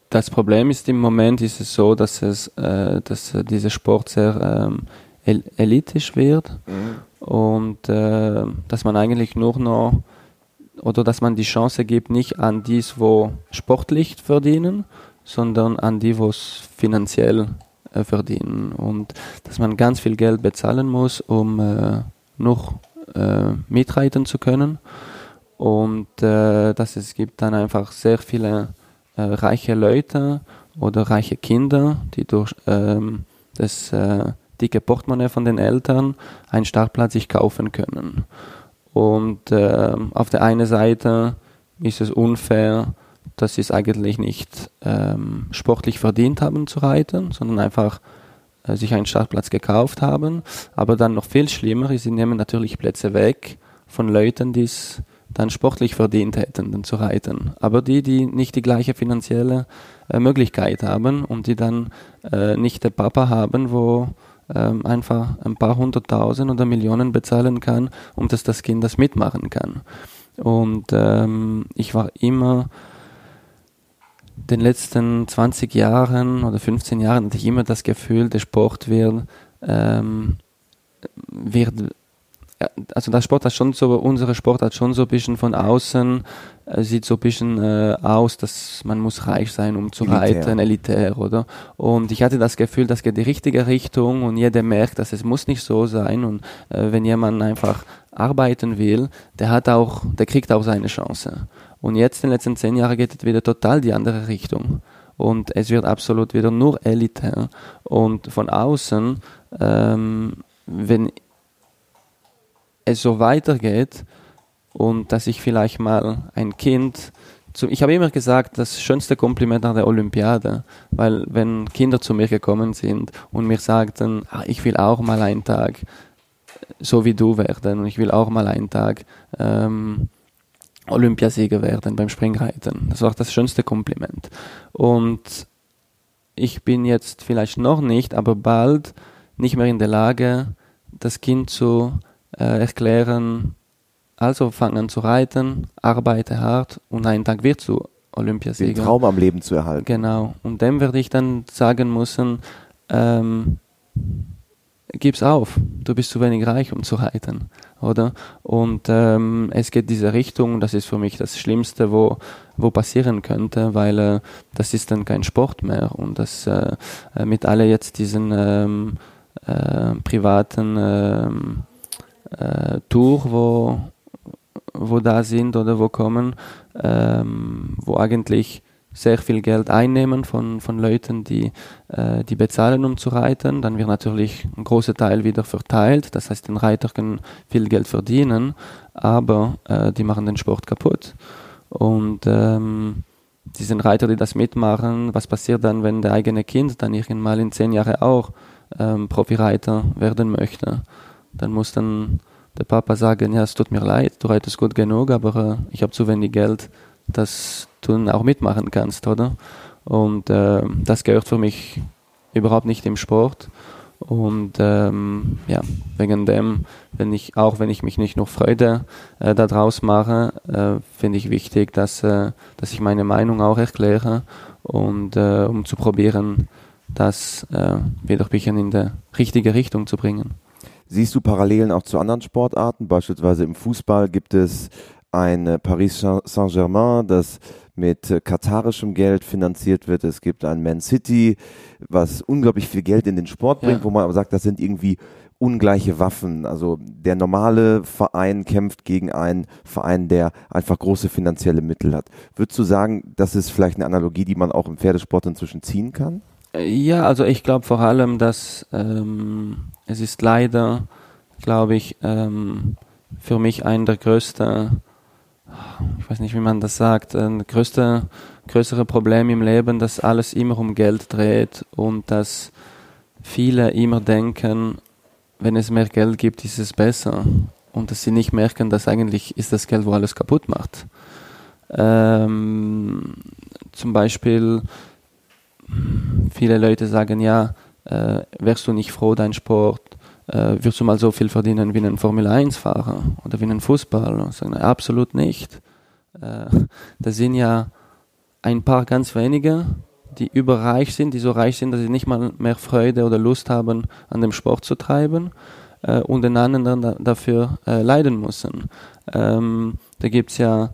B: das Problem ist im Moment ist es so, dass es, äh, dass dieser Sport sehr ähm, el elitisch wird mhm. Und äh, dass man eigentlich nur noch oder dass man die Chance gibt, nicht an dies, wo sportlich verdienen, sondern an die, wo es finanziell äh, verdienen. Und dass man ganz viel Geld bezahlen muss, um äh, noch äh, mitreiten zu können. Und äh, dass es gibt dann einfach sehr viele äh, reiche Leute oder reiche Kinder, die durch ähm, das dicke Portemonnaie von den Eltern einen Startplatz sich kaufen können. Und äh, auf der einen Seite ist es unfair, dass sie es eigentlich nicht ähm, sportlich verdient haben zu reiten, sondern einfach äh, sich einen Startplatz gekauft haben. Aber dann noch viel schlimmer ist, sie nehmen natürlich Plätze weg von Leuten, die es dann sportlich verdient hätten, dann zu reiten. Aber die, die nicht die gleiche finanzielle äh, Möglichkeit haben und die dann äh, nicht der Papa haben, wo ähm, einfach ein paar hunderttausend oder Millionen bezahlen kann, um dass das Kind das mitmachen kann. Und ähm, ich war immer den letzten 20 Jahren oder 15 Jahren hatte ich immer das Gefühl, der Sport wird, ähm, wird also der Sport hat schon so, unsere Sport hat schon so ein bisschen von außen, äh, sieht so ein bisschen äh, aus, dass man muss reich sein, um zu elitär. reiten, elitär, oder? Und ich hatte das Gefühl, das geht die richtige Richtung und jeder merkt, dass es muss nicht so sein und äh, wenn jemand einfach arbeiten will, der hat auch, der kriegt auch seine Chance. Und jetzt in den letzten zehn Jahren geht es wieder total die andere Richtung. Und es wird absolut wieder nur elitär. Und von außen, ähm, wenn es so weitergeht und dass ich vielleicht mal ein Kind zu, ich habe immer gesagt, das schönste Kompliment nach der Olympiade, weil wenn Kinder zu mir gekommen sind und mir sagten, ah, ich will auch mal einen Tag so wie du werden und ich will auch mal einen Tag ähm, Olympiasieger werden beim Springreiten. Das war das schönste Kompliment. Und ich bin jetzt vielleicht noch nicht, aber bald nicht mehr in der Lage, das Kind zu äh, erklären, also fang an zu reiten, arbeite hart und einen Tag wirst du Olympiasieger.
A: Den Traum am Leben zu erhalten.
B: Genau. Und dem werde ich dann sagen müssen, ähm, gib's auf, du bist zu wenig reich, um zu reiten, oder? Und ähm, es geht diese Richtung, das ist für mich das Schlimmste, wo, wo passieren könnte, weil äh, das ist dann kein Sport mehr und das äh, äh mit alle jetzt diesen ähm, äh, privaten ähm, äh, Tour, wo, wo da sind oder wo kommen, ähm, wo eigentlich sehr viel Geld einnehmen von, von Leuten, die, äh, die bezahlen, um zu reiten. Dann wird natürlich ein großer Teil wieder verteilt. Das heißt, den Reiter können viel Geld verdienen, aber äh, die machen den Sport kaputt. Und ähm, diesen Reiter, die das mitmachen, was passiert dann, wenn der eigene Kind dann irgendwann in zehn Jahren auch ähm, Profi-Reiter werden möchte? Dann muss dann der Papa sagen, ja, es tut mir leid, du reitest gut genug, aber äh, ich habe zu wenig Geld, dass du auch mitmachen kannst, oder? Und äh, das gehört für mich überhaupt nicht im Sport. Und ähm, ja, wegen dem, wenn ich, auch wenn ich mich nicht nur Freude äh, daraus mache, äh, finde ich wichtig, dass, äh, dass ich meine Meinung auch erkläre und äh, um zu probieren, das äh, wieder ein bisschen in die richtige Richtung zu bringen.
A: Siehst du Parallelen auch zu anderen Sportarten? Beispielsweise im Fußball gibt es ein Paris Saint-Germain, das mit äh, katarischem Geld finanziert wird. Es gibt ein Man City, was unglaublich viel Geld in den Sport bringt, ja. wo man aber sagt, das sind irgendwie ungleiche Waffen. Also der normale Verein kämpft gegen einen Verein, der einfach große finanzielle Mittel hat. Würdest du sagen, das ist vielleicht eine Analogie, die man auch im Pferdesport inzwischen ziehen kann?
B: Ja, also ich glaube vor allem, dass ähm, es ist leider, glaube ich, ähm, für mich ein der größten, ich weiß nicht, wie man das sagt, ein größte, größere Problem im Leben, dass alles immer um Geld dreht und dass viele immer denken, wenn es mehr Geld gibt, ist es besser. Und dass sie nicht merken, dass eigentlich ist das Geld, wo alles kaputt macht. Ähm, zum Beispiel, viele Leute sagen, ja, äh, wärst du nicht froh, dein Sport, äh, wirst du mal so viel verdienen wie ein Formel-1-Fahrer oder wie ein Fußballer? Sagen, absolut nicht. Äh, das sind ja ein paar ganz wenige, die überreich sind, die so reich sind, dass sie nicht mal mehr Freude oder Lust haben, an dem Sport zu treiben äh, und den anderen da, dafür äh, leiden müssen. Ähm, da gibt es ja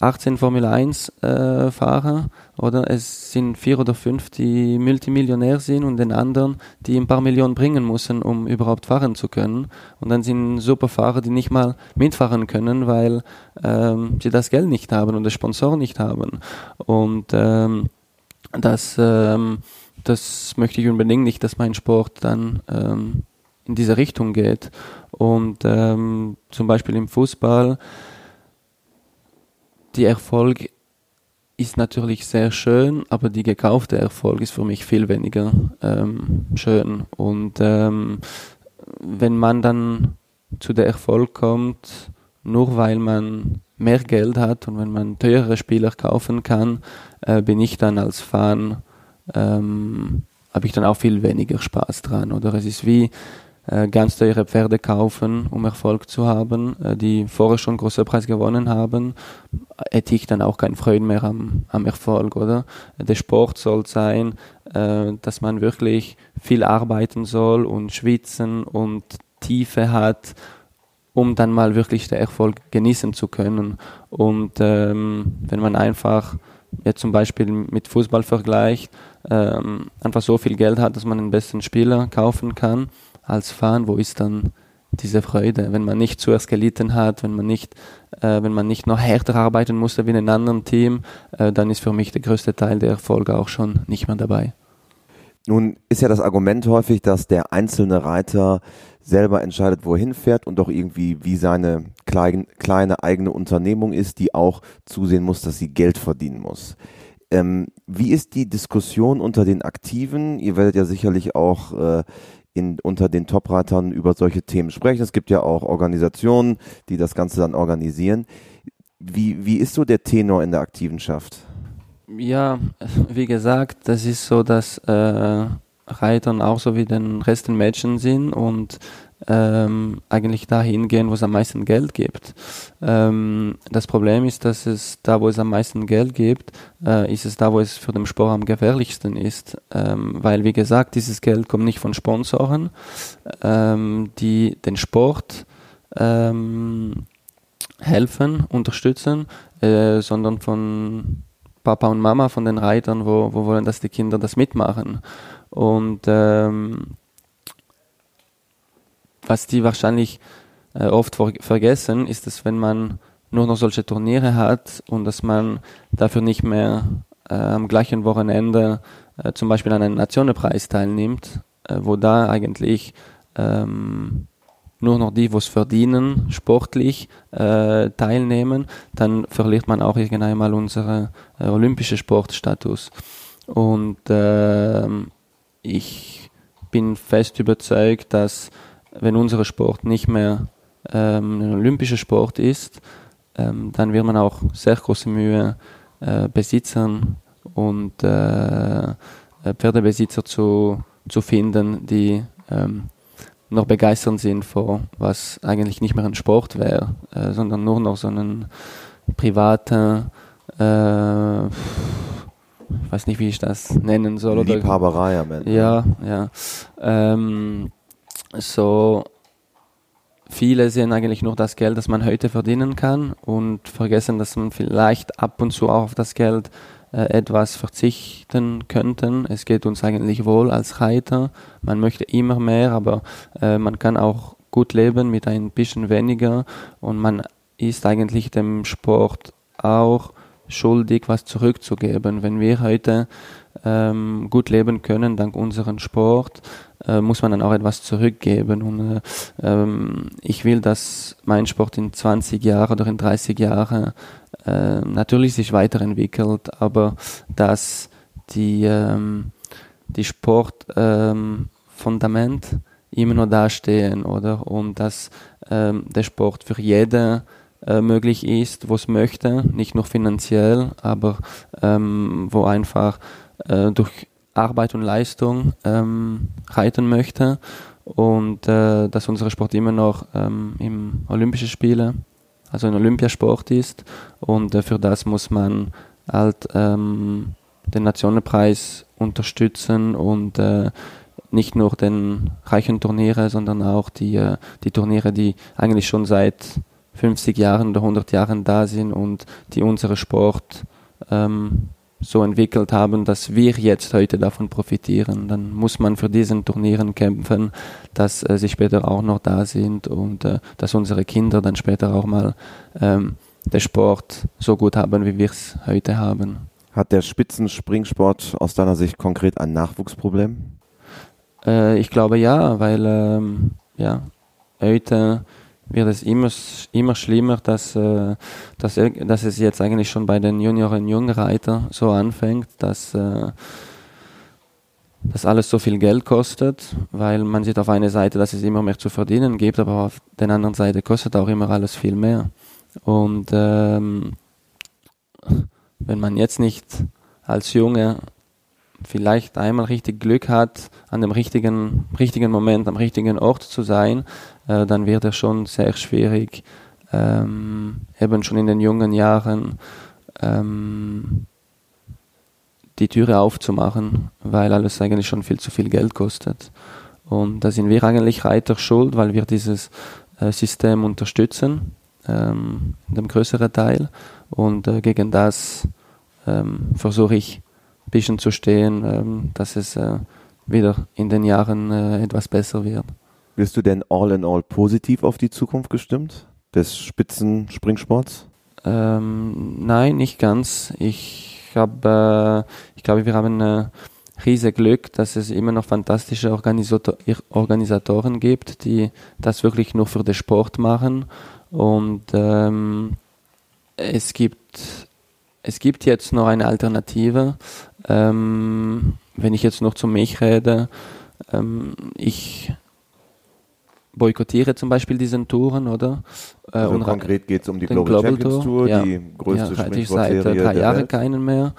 B: 18 Formel 1 äh, Fahrer oder es sind vier oder fünf, die Multimillionär sind und den anderen, die ein paar Millionen bringen müssen, um überhaupt fahren zu können. Und dann sind super Fahrer, die nicht mal mitfahren können, weil ähm, sie das Geld nicht haben und das Sponsor nicht haben. Und ähm, das, ähm, das möchte ich unbedingt nicht, dass mein Sport dann ähm, in diese Richtung geht. Und ähm, zum Beispiel im Fußball, der Erfolg ist natürlich sehr schön, aber die gekaufte Erfolg ist für mich viel weniger ähm, schön. Und ähm, wenn man dann zu der Erfolg kommt, nur weil man mehr Geld hat und wenn man teurere Spieler kaufen kann, äh, bin ich dann als Fan, ähm, habe ich dann auch viel weniger Spaß dran. Oder es ist wie äh, ganz teure Pferde kaufen, um Erfolg zu haben, äh, die vorher schon große Preis gewonnen haben, hätte ich dann auch keinen Freude mehr am, am Erfolg, oder? Der Sport soll sein, äh, dass man wirklich viel arbeiten soll und schwitzen und Tiefe hat um dann mal wirklich den Erfolg genießen zu können. Und ähm, wenn man einfach jetzt zum Beispiel mit Fußball vergleicht, ähm, einfach so viel Geld hat, dass man den besten Spieler kaufen kann als Fan, wo ist dann diese Freude, wenn man nicht zuerst gelitten hat, wenn man nicht, äh, wenn man nicht noch härter arbeiten musste wie in einem anderen Team, äh, dann ist für mich der größte Teil der Erfolge auch schon nicht mehr dabei.
A: Nun ist ja das Argument häufig, dass der einzelne Reiter selber entscheidet, wohin fährt und doch irgendwie wie seine klein, kleine eigene Unternehmung ist, die auch zusehen muss, dass sie Geld verdienen muss. Ähm, wie ist die Diskussion unter den Aktiven? Ihr werdet ja sicherlich auch äh, in, unter den Top-Reitern über solche Themen sprechen. Es gibt ja auch Organisationen, die das Ganze dann organisieren. Wie, wie ist so der Tenor in der Aktivenschaft?
B: Ja, wie gesagt, das ist so, dass äh, Reitern auch so wie den Rest den Menschen sind und ähm, eigentlich dahin gehen, wo es am meisten Geld gibt. Ähm, das Problem ist, dass es da, wo es am meisten Geld gibt, äh, ist es da, wo es für den Sport am gefährlichsten ist. Ähm, weil, wie gesagt, dieses Geld kommt nicht von Sponsoren, ähm, die den Sport ähm, helfen, unterstützen, äh, sondern von Papa und Mama von den Reitern, wo, wo wollen, dass die Kinder das mitmachen. Und ähm, was die wahrscheinlich äh, oft ver vergessen, ist, dass wenn man nur noch solche Turniere hat und dass man dafür nicht mehr äh, am gleichen Wochenende äh, zum Beispiel an einem Nationenpreis teilnimmt, äh, wo da eigentlich ähm, nur noch die, wo es verdienen, sportlich äh, teilnehmen, dann verliert man auch irgendwann einmal unseren äh, olympischen Sportstatus. Und äh, ich bin fest überzeugt, dass wenn unser Sport nicht mehr ähm, ein olympischer Sport ist, ähm, dann wird man auch sehr große Mühe äh, Besitzern und äh, Pferdebesitzer zu, zu finden, die ähm, noch begeistert sind vor was eigentlich nicht mehr ein Sport wäre, äh, sondern nur noch so ein privater, äh, ich weiß nicht, wie ich das nennen soll.
A: Liebhaberei am Ende.
B: Ja, ja. Ähm, so viele sehen eigentlich nur das Geld, das man heute verdienen kann und vergessen, dass man vielleicht ab und zu auch auf das Geld äh, etwas verzichten könnten. Es geht uns eigentlich wohl als Reiter. Man möchte immer mehr, aber äh, man kann auch gut leben mit ein bisschen weniger und man ist eigentlich dem Sport auch schuldig, was zurückzugeben. Wenn wir heute ähm, gut leben können dank unserem Sport, äh, muss man dann auch etwas zurückgeben. Und äh, ähm, ich will, dass mein Sport in 20 Jahren oder in 30 Jahren äh, natürlich sich weiterentwickelt, aber dass die, ähm, die Sportfundament ähm, immer noch dastehen, oder? Und dass ähm, der Sport für jeden äh, möglich ist, wo es möchte, nicht nur finanziell, aber ähm, wo einfach äh, durch Arbeit und Leistung ähm, reiten möchte und äh, dass unser Sport immer noch ähm, im Olympischen Spiele, also ein Olympiasport ist und äh, für das muss man halt ähm, den Nationenpreis unterstützen und äh, nicht nur den reichen Turniere, sondern auch die, äh, die Turniere, die eigentlich schon seit 50 Jahren oder 100 Jahren da sind und die unsere Sport ähm, so entwickelt haben, dass wir jetzt heute davon profitieren. Dann muss man für diesen Turnieren kämpfen, dass äh, sie später auch noch da sind und äh, dass unsere Kinder dann später auch mal ähm, den Sport so gut haben, wie wir es heute haben.
A: Hat der Spitzenspringsport aus deiner Sicht konkret ein Nachwuchsproblem?
B: Äh, ich glaube ja, weil ähm, ja, heute wird es immer, immer schlimmer, dass, äh, dass, dass es jetzt eigentlich schon bei den Junioren Jungreiter so anfängt, dass, äh, dass alles so viel Geld kostet, weil man sieht auf einer Seite, dass es immer mehr zu verdienen gibt, aber auf der anderen Seite kostet auch immer alles viel mehr. Und ähm, wenn man jetzt nicht als Junge vielleicht einmal richtig Glück hat, an dem richtigen, richtigen Moment, am richtigen Ort zu sein, äh, dann wird es schon sehr schwierig, ähm, eben schon in den jungen Jahren ähm, die Türe aufzumachen, weil alles eigentlich schon viel zu viel Geld kostet. Und da sind wir eigentlich Reiter schuld, weil wir dieses äh, System unterstützen, ähm, dem größeren Teil. Und äh, gegen das ähm, versuche ich ein bisschen zu stehen, ähm, dass es äh, wieder in den Jahren äh, etwas besser wird.
A: Bist du denn all in all positiv auf die Zukunft gestimmt des Spitzenspringsports?
B: Ähm, nein, nicht ganz. Ich habe, äh, ich glaube, wir haben ein riesiges Glück, dass es immer noch fantastische Organisator Organisatoren gibt, die das wirklich nur für den Sport machen. Und ähm, es gibt es gibt jetzt noch eine Alternative. Ähm, wenn ich jetzt noch zu mich rede, ähm, ich boykottiere zum Beispiel diesen Touren, oder?
A: Äh, also konkret geht es um die Global, Global Champions Tour,
B: ja.
A: die größte
B: ja, reite ich seit drei Jahren keinen mehr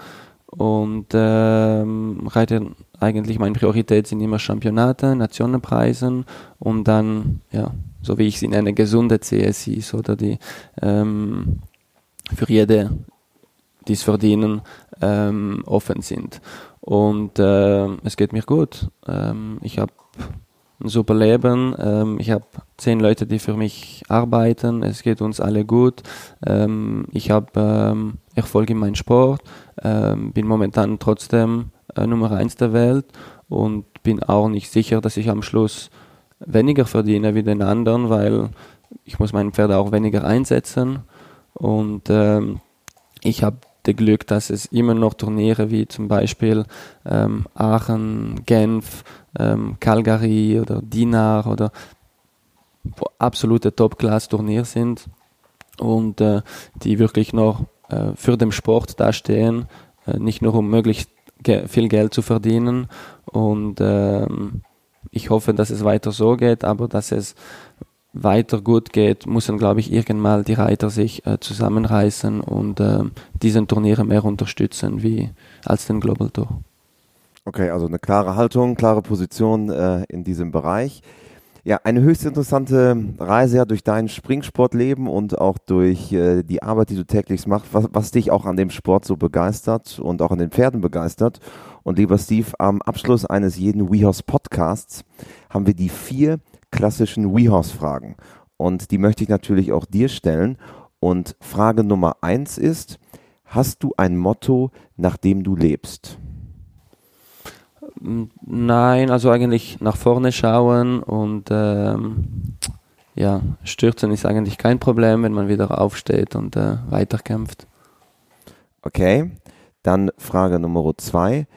B: und ähm, reite eigentlich meine Priorität sind immer Championate, Nationenpreisen und dann, ja, so wie ich sie nenne, gesunde CSIs oder die ähm, für jede, die es verdienen, ähm, offen sind. Und äh, es geht mir gut. Ähm, ich habe super Leben. Ähm, ich habe zehn Leute, die für mich arbeiten. Es geht uns alle gut. Ähm, ich habe ähm, Erfolg in meinem Sport. Ähm, bin momentan trotzdem äh, Nummer eins der Welt und bin auch nicht sicher, dass ich am Schluss weniger verdiene wie den anderen, weil ich muss mein Pferd auch weniger einsetzen. Und ähm, ich habe das Glück, dass es immer noch Turniere wie zum Beispiel ähm, Aachen, Genf, ähm, Calgary oder Dinar oder absolute Top-Class-Turnier sind und äh, die wirklich noch äh, für den Sport dastehen, äh, nicht nur um möglichst ge viel Geld zu verdienen und ähm, ich hoffe, dass es weiter so geht, aber dass es weiter gut geht, müssen, glaube ich, irgendwann die Reiter sich äh, zusammenreißen und äh, diesen Turniere mehr unterstützen wie als den Global Tour.
A: Okay, also eine klare Haltung, klare Position äh, in diesem Bereich. Ja, eine höchst interessante Reise ja durch dein Springsportleben und auch durch äh, die Arbeit, die du täglich machst, was, was dich auch an dem Sport so begeistert und auch an den Pferden begeistert. Und lieber Steve, am Abschluss eines jeden WeHorse Podcasts haben wir die vier klassischen WeHorse-Fragen. Und die möchte ich natürlich auch dir stellen. Und Frage Nummer eins ist, Hast du ein Motto, nach dem du lebst?
B: Nein, also eigentlich nach vorne schauen und ähm, ja, stürzen ist eigentlich kein Problem, wenn man wieder aufsteht und äh, weiterkämpft.
A: Okay, dann Frage Nummer zwei.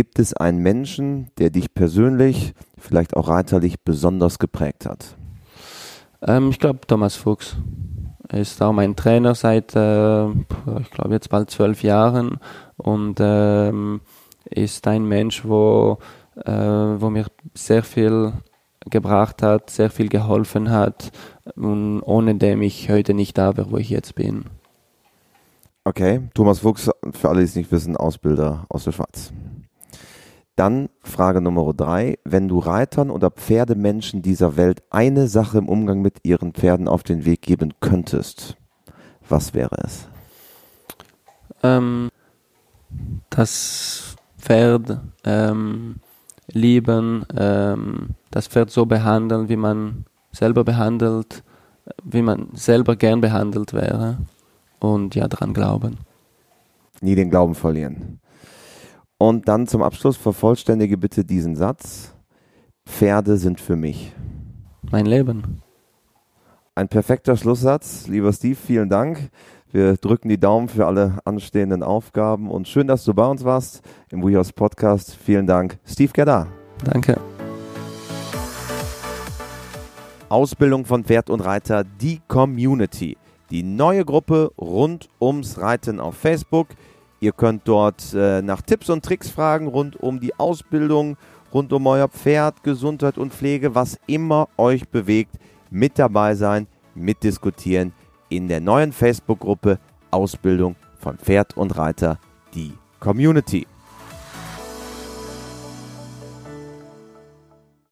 A: Gibt es einen Menschen, der dich persönlich, vielleicht auch reiterlich, besonders geprägt hat?
B: Ähm, ich glaube Thomas Fuchs. Er ist auch mein Trainer seit, äh, ich glaube jetzt bald zwölf Jahren und ähm, ist ein Mensch, wo, äh, wo mir sehr viel gebracht hat, sehr viel geholfen hat und ohne dem ich heute nicht da wäre, wo ich jetzt bin.
A: Okay, Thomas Fuchs, für alle, die es nicht wissen, Ausbilder aus der Schweiz. Dann Frage Nummer drei. Wenn du Reitern oder Pferdemenschen dieser Welt eine Sache im Umgang mit ihren Pferden auf den Weg geben könntest, was wäre es?
B: Ähm, das Pferd ähm, lieben, ähm, das Pferd so behandeln, wie man selber behandelt, wie man selber gern behandelt wäre und ja, dran glauben.
A: Nie den Glauben verlieren. Und dann zum Abschluss vervollständige bitte diesen Satz. Pferde sind für mich.
B: Mein Leben.
A: Ein perfekter Schlusssatz. Lieber Steve, vielen Dank. Wir drücken die Daumen für alle anstehenden Aufgaben und schön, dass du bei uns warst im WeHouse Podcast. Vielen Dank, Steve Gerda.
B: Danke.
A: Ausbildung von Pferd und Reiter, die Community. Die neue Gruppe rund ums Reiten auf Facebook. Ihr könnt dort äh, nach Tipps und Tricks fragen rund um die Ausbildung, rund um euer Pferd, Gesundheit und Pflege, was immer euch bewegt. Mit dabei sein, mitdiskutieren in der neuen Facebook-Gruppe Ausbildung von Pferd und Reiter, die Community.